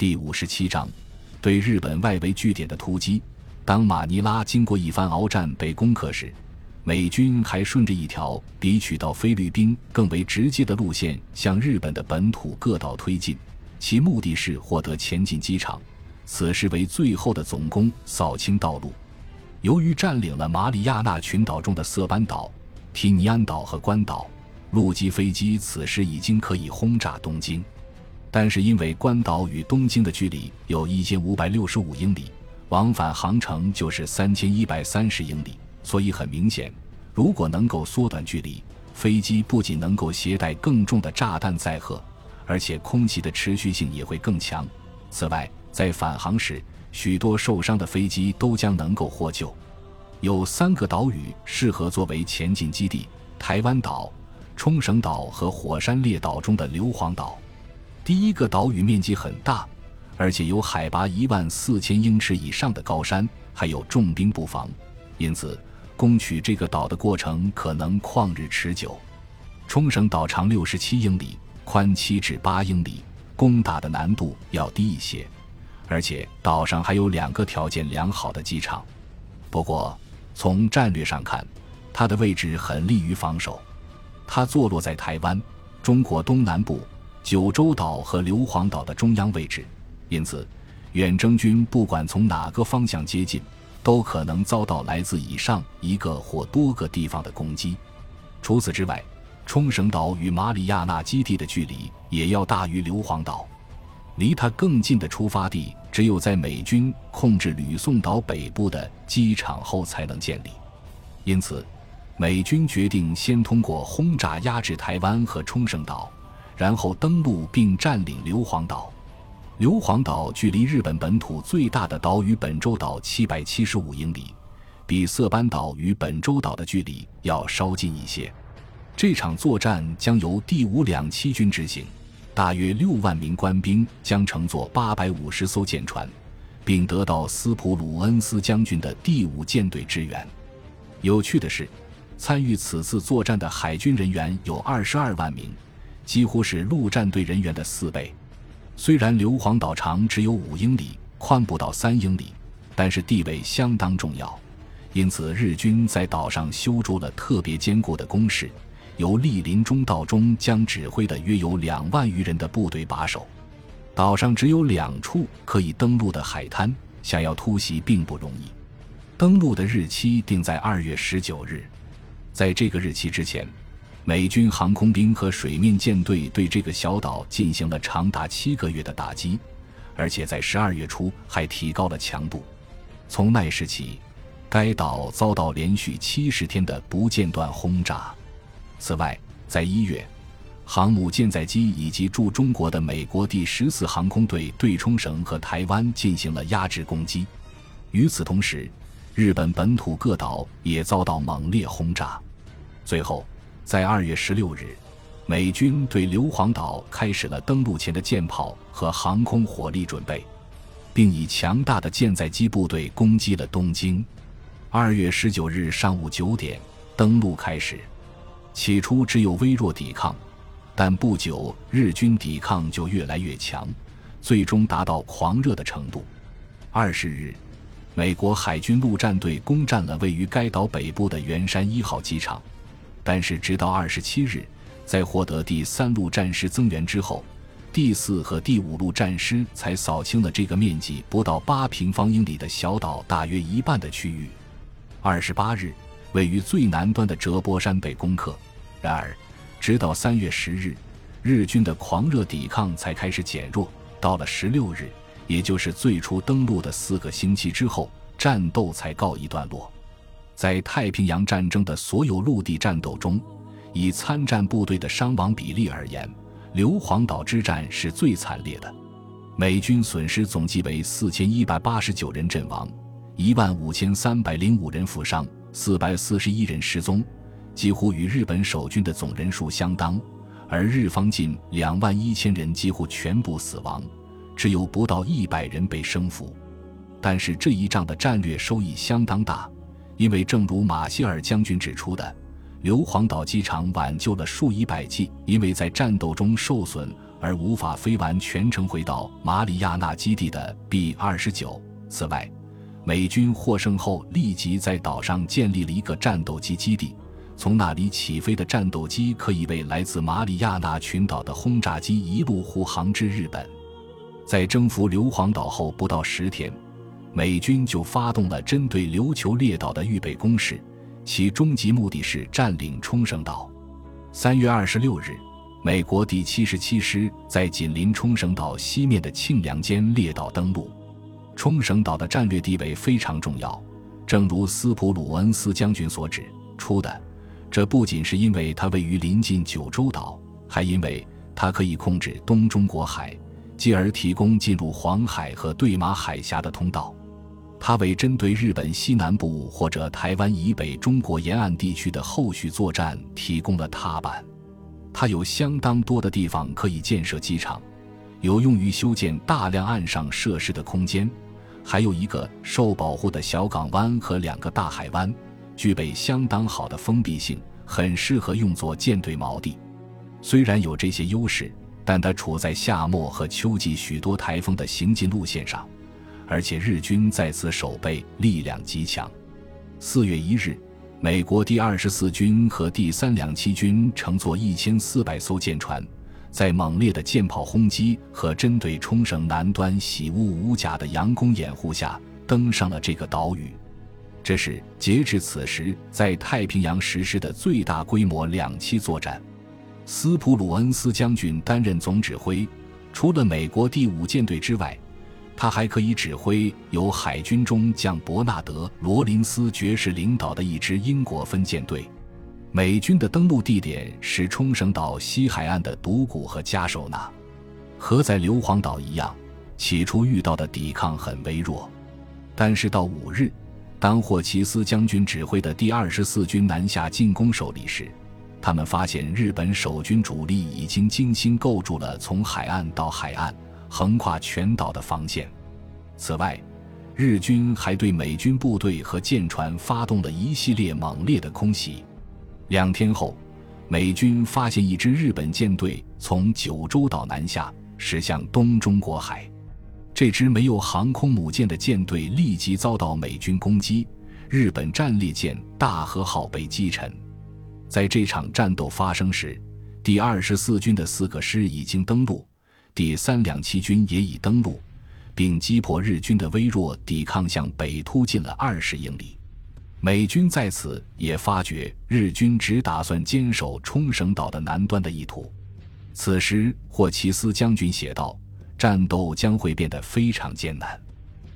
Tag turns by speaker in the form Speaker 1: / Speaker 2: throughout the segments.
Speaker 1: 第五十七章，对日本外围据点的突击。当马尼拉经过一番鏖战被攻克时，美军还顺着一条比取到菲律宾更为直接的路线向日本的本土各岛推进，其目的是获得前进机场。此时为最后的总攻，扫清道路。由于占领了马里亚纳群岛中的色班岛、提尼安岛和关岛。陆基飞机此时已经可以轰炸东京，但是因为关岛与东京的距离有一千五百六十五英里，往返航程就是三千一百三十英里，所以很明显，如果能够缩短距离，飞机不仅能够携带更重的炸弹载荷，而且空气的持续性也会更强。此外，在返航时，许多受伤的飞机都将能够获救。有三个岛屿适合作为前进基地：台湾岛。冲绳岛和火山列岛中的硫磺岛，第一个岛屿面积很大，而且有海拔一万四千英尺以上的高山，还有重兵布防，因此攻取这个岛的过程可能旷日持久。冲绳岛长六十七英里，宽七至八英里，攻打的难度要低一些，而且岛上还有两个条件良好的机场。不过从战略上看，它的位置很利于防守。它坐落在台湾、中国东南部九州岛和硫磺岛的中央位置，因此，远征军不管从哪个方向接近，都可能遭到来自以上一个或多个地方的攻击。除此之外，冲绳岛与马里亚纳基地的距离也要大于硫磺岛，离它更近的出发地只有在美军控制吕宋岛北部的机场后才能建立，因此。美军决定先通过轰炸压制台湾和冲绳岛，然后登陆并占领硫磺岛。硫磺岛距离日本本土最大的岛屿本州岛七百七十五英里，比色班岛与本州岛的距离要稍近一些。这场作战将由第五两栖军执行，大约六万名官兵将乘坐八百五十艘舰船，并得到斯普鲁恩斯将军的第五舰队支援。有趣的是。参与此次作战的海军人员有二十二万名，几乎是陆战队人员的四倍。虽然硫磺岛长只有五英里，宽不到三英里，但是地位相当重要，因此日军在岛上修筑了特别坚固的工事，由莅临中道中将指挥的约有两万余人的部队把守。岛上只有两处可以登陆的海滩，想要突袭并不容易。登陆的日期定在二月十九日。在这个日期之前，美军航空兵和水面舰队对这个小岛进行了长达七个月的打击，而且在十二月初还提高了强度。从那时起，该岛遭到连续七十天的不间断轰炸。此外，在一月，航母舰载机以及驻中国的美国第十四航空队对冲绳和台湾进行了压制攻击。与此同时，日本本土各岛也遭到猛烈轰炸，最后，在二月十六日，美军对硫磺岛开始了登陆前的舰炮和航空火力准备，并以强大的舰载机部队攻击了东京。二月十九日上午九点，登陆开始，起初只有微弱抵抗，但不久日军抵抗就越来越强，最终达到狂热的程度。二十日。美国海军陆战队攻占了位于该岛北部的圆山一号机场，但是直到二十七日，在获得第三路战师增援之后，第四和第五路战师才扫清了这个面积不到八平方英里的小岛大约一半的区域。二十八日，位于最南端的折波山被攻克。然而，直到三月十日，日军的狂热抵抗才开始减弱。到了十六日。也就是最初登陆的四个星期之后，战斗才告一段落。在太平洋战争的所有陆地战斗中，以参战部队的伤亡比例而言，硫磺岛之战是最惨烈的。美军损失总计为四千一百八十九人阵亡，一万五千三百零五人负伤，四百四十一人失踪，几乎与日本守军的总人数相当。而日方近两万一千人几乎全部死亡。只有不到一百人被生俘，但是这一仗的战略收益相当大，因为正如马歇尔将军指出的，硫磺岛机场挽救了数以百计因为在战斗中受损而无法飞完全程回到马里亚纳基地的 B 二十九。此外，美军获胜后立即在岛上建立了一个战斗机基地，从那里起飞的战斗机可以为来自马里亚纳群岛的轰炸机一路护航至日本。在征服硫磺岛后不到十天。美军就发动了针对琉球列岛的预备攻势，其终极目的是占领冲绳岛。三月二十六日，美国第七十七师在紧邻冲绳岛西面的庆良间列岛登陆。冲绳岛的战略地位非常重要，正如斯普鲁恩斯将军所指出的，这不仅是因为它位于临近九州岛，还因为它可以控制东中国海，继而提供进入黄海和对马海峡的通道。它为针对日本西南部或者台湾以北中国沿岸地区的后续作战提供了踏板。它有相当多的地方可以建设机场，有用于修建大量岸上设施的空间，还有一个受保护的小港湾和两个大海湾，具备相当好的封闭性，很适合用作舰队锚地。虽然有这些优势，但它处在夏末和秋季许多台风的行进路线上。而且日军在此守备力量极强。四月一日，美国第二十四军和第三两栖军乘坐一千四百艘舰船，在猛烈的舰炮轰击和针对冲绳南端喜屋五甲的佯攻掩护下，登上了这个岛屿。这是截至此时在太平洋实施的最大规模两栖作战。斯普鲁恩斯将军担任总指挥，除了美国第五舰队之外。他还可以指挥由海军中将伯纳德·罗林斯爵士领导的一支英国分舰队。美军的登陆地点是冲绳岛西海岸的独谷和加手纳。和在硫磺岛一样，起初遇到的抵抗很微弱，但是到五日，当霍奇斯将军指挥的第二十四军南下进攻首里时，他们发现日本守军主力已经精心构筑了从海岸到海岸。横跨全岛的防线。此外，日军还对美军部队和舰船发动了一系列猛烈的空袭。两天后，美军发现一支日本舰队从九州岛南下，驶向东中国海。这支没有航空母舰的舰队立即遭到美军攻击，日本战列舰“大和号”被击沉。在这场战斗发生时，第二十四军的四个师已经登陆。第三两栖军也已登陆，并击破日军的微弱抵抗，向北突进了二十英里。美军在此也发觉日军只打算坚守冲绳岛的南端的意图。此时，霍奇斯将军写道：“战斗将会变得非常艰难。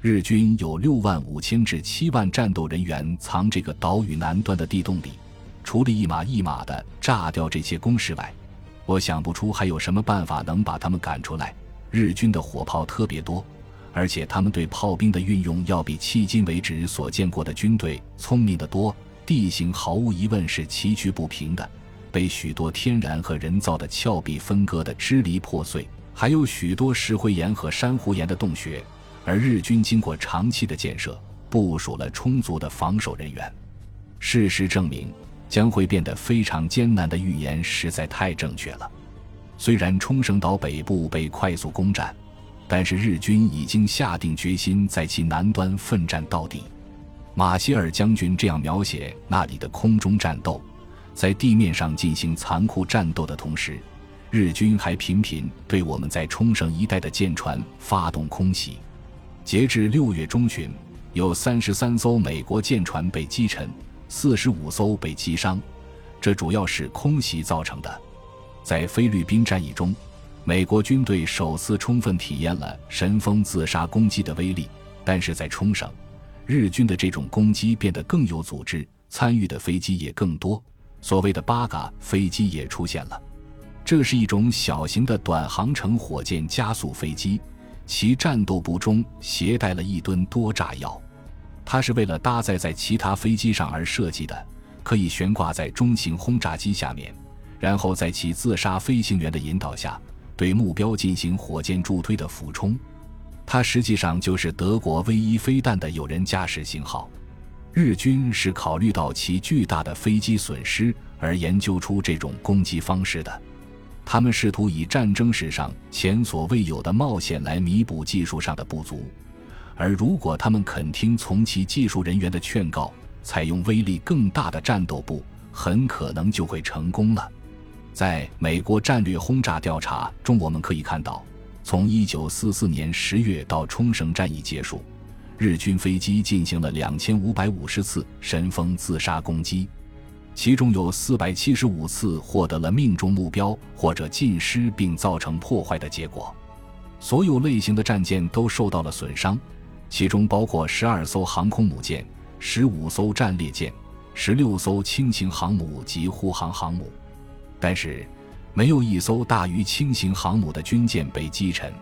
Speaker 1: 日军有六万五千至七万战斗人员藏这个岛屿南端的地洞里，除了一码一码的炸掉这些工事外。”我想不出还有什么办法能把他们赶出来。日军的火炮特别多，而且他们对炮兵的运用要比迄今为止所见过的军队聪明得多。地形毫无疑问是崎岖不平的，被许多天然和人造的峭壁分割的支离破碎，还有许多石灰岩和珊瑚岩的洞穴。而日军经过长期的建设，部署了充足的防守人员。事实证明。将会变得非常艰难的预言实在太正确了。虽然冲绳岛北部被快速攻占，但是日军已经下定决心在其南端奋战到底。马歇尔将军这样描写那里的空中战斗：在地面上进行残酷战斗的同时，日军还频频对我们在冲绳一带的舰船发动空袭。截至六月中旬，有三十三艘美国舰船被击沉。四十五艘被击伤，这主要是空袭造成的。在菲律宾战役中，美国军队首次充分体验了神风自杀攻击的威力。但是在冲绳，日军的这种攻击变得更有组织，参与的飞机也更多。所谓的八嘎飞机也出现了，这是一种小型的短航程火箭加速飞机，其战斗部中携带了一吨多炸药。它是为了搭载在其他飞机上而设计的，可以悬挂在中型轰炸机下面，然后在其自杀飞行员的引导下，对目标进行火箭助推的俯冲。它实际上就是德国 V 一飞弹的有人驾驶型号。日军是考虑到其巨大的飞机损失而研究出这种攻击方式的。他们试图以战争史上前所未有的冒险来弥补技术上的不足，而如果他们肯听从其技术人员的劝告，采用威力更大的战斗部，很可能就会成功了。在美国战略轰炸调查中，我们可以看到，从1944年10月到冲绳战役结束，日军飞机进行了2550次神风自杀攻击。其中有四百七十五次获得了命中目标或者尽失并造成破坏的结果，所有类型的战舰都受到了损伤，其中包括十二艘航空母舰、十五艘战列舰、十六艘轻型航母及护航航母，但是没有一艘大于轻型航母的军舰被击沉。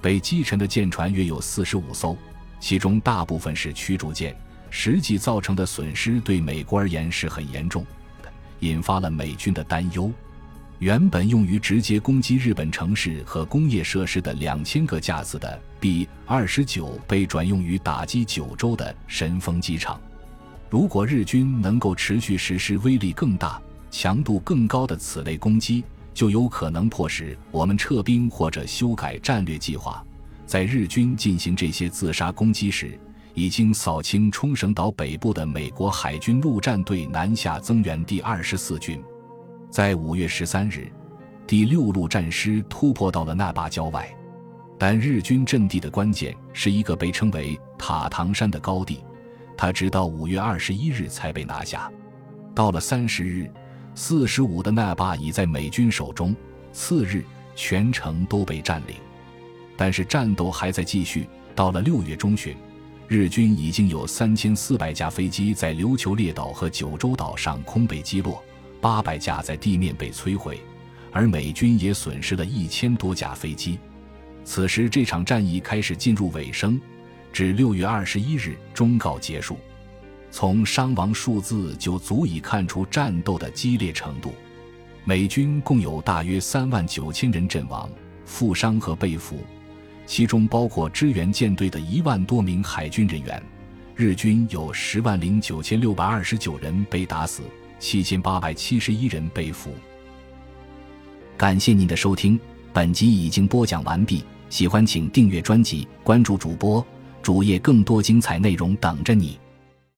Speaker 1: 被击沉的舰船约有四十五艘，其中大部分是驱逐舰。实际造成的损失对美国而言是很严重的，引发了美军的担忧。原本用于直接攻击日本城市和工业设施的两千个架次的 B 二十九被转用于打击九州的神风机场。如果日军能够持续实施威力更大、强度更高的此类攻击，就有可能迫使我们撤兵或者修改战略计划。在日军进行这些自杀攻击时，已经扫清冲绳岛北部的美国海军陆战队南下增援第二十四军，在五月十三日，第六路战师突破到了那霸郊外，但日军阵地的关键是一个被称为塔塘山的高地，它直到五月二十一日才被拿下。到了三十日，四十五的那霸已在美军手中，次日全城都被占领，但是战斗还在继续。到了六月中旬。日军已经有三千四百架飞机在琉球列岛和九州岛上空被击落，八百架在地面被摧毁，而美军也损失了一千多架飞机。此时，这场战役开始进入尾声，至六月二十一日终告结束。从伤亡数字就足以看出战斗的激烈程度。美军共有大约三万九千人阵亡、负伤和被俘。其中包括支援舰队的一万多名海军人员，日军有十万零九千六百二十九人被打死，七千八百七十一人被俘。感谢您的收听，本集已经播讲完毕。喜欢请订阅专辑，关注主播主页，更多精彩内容等着你。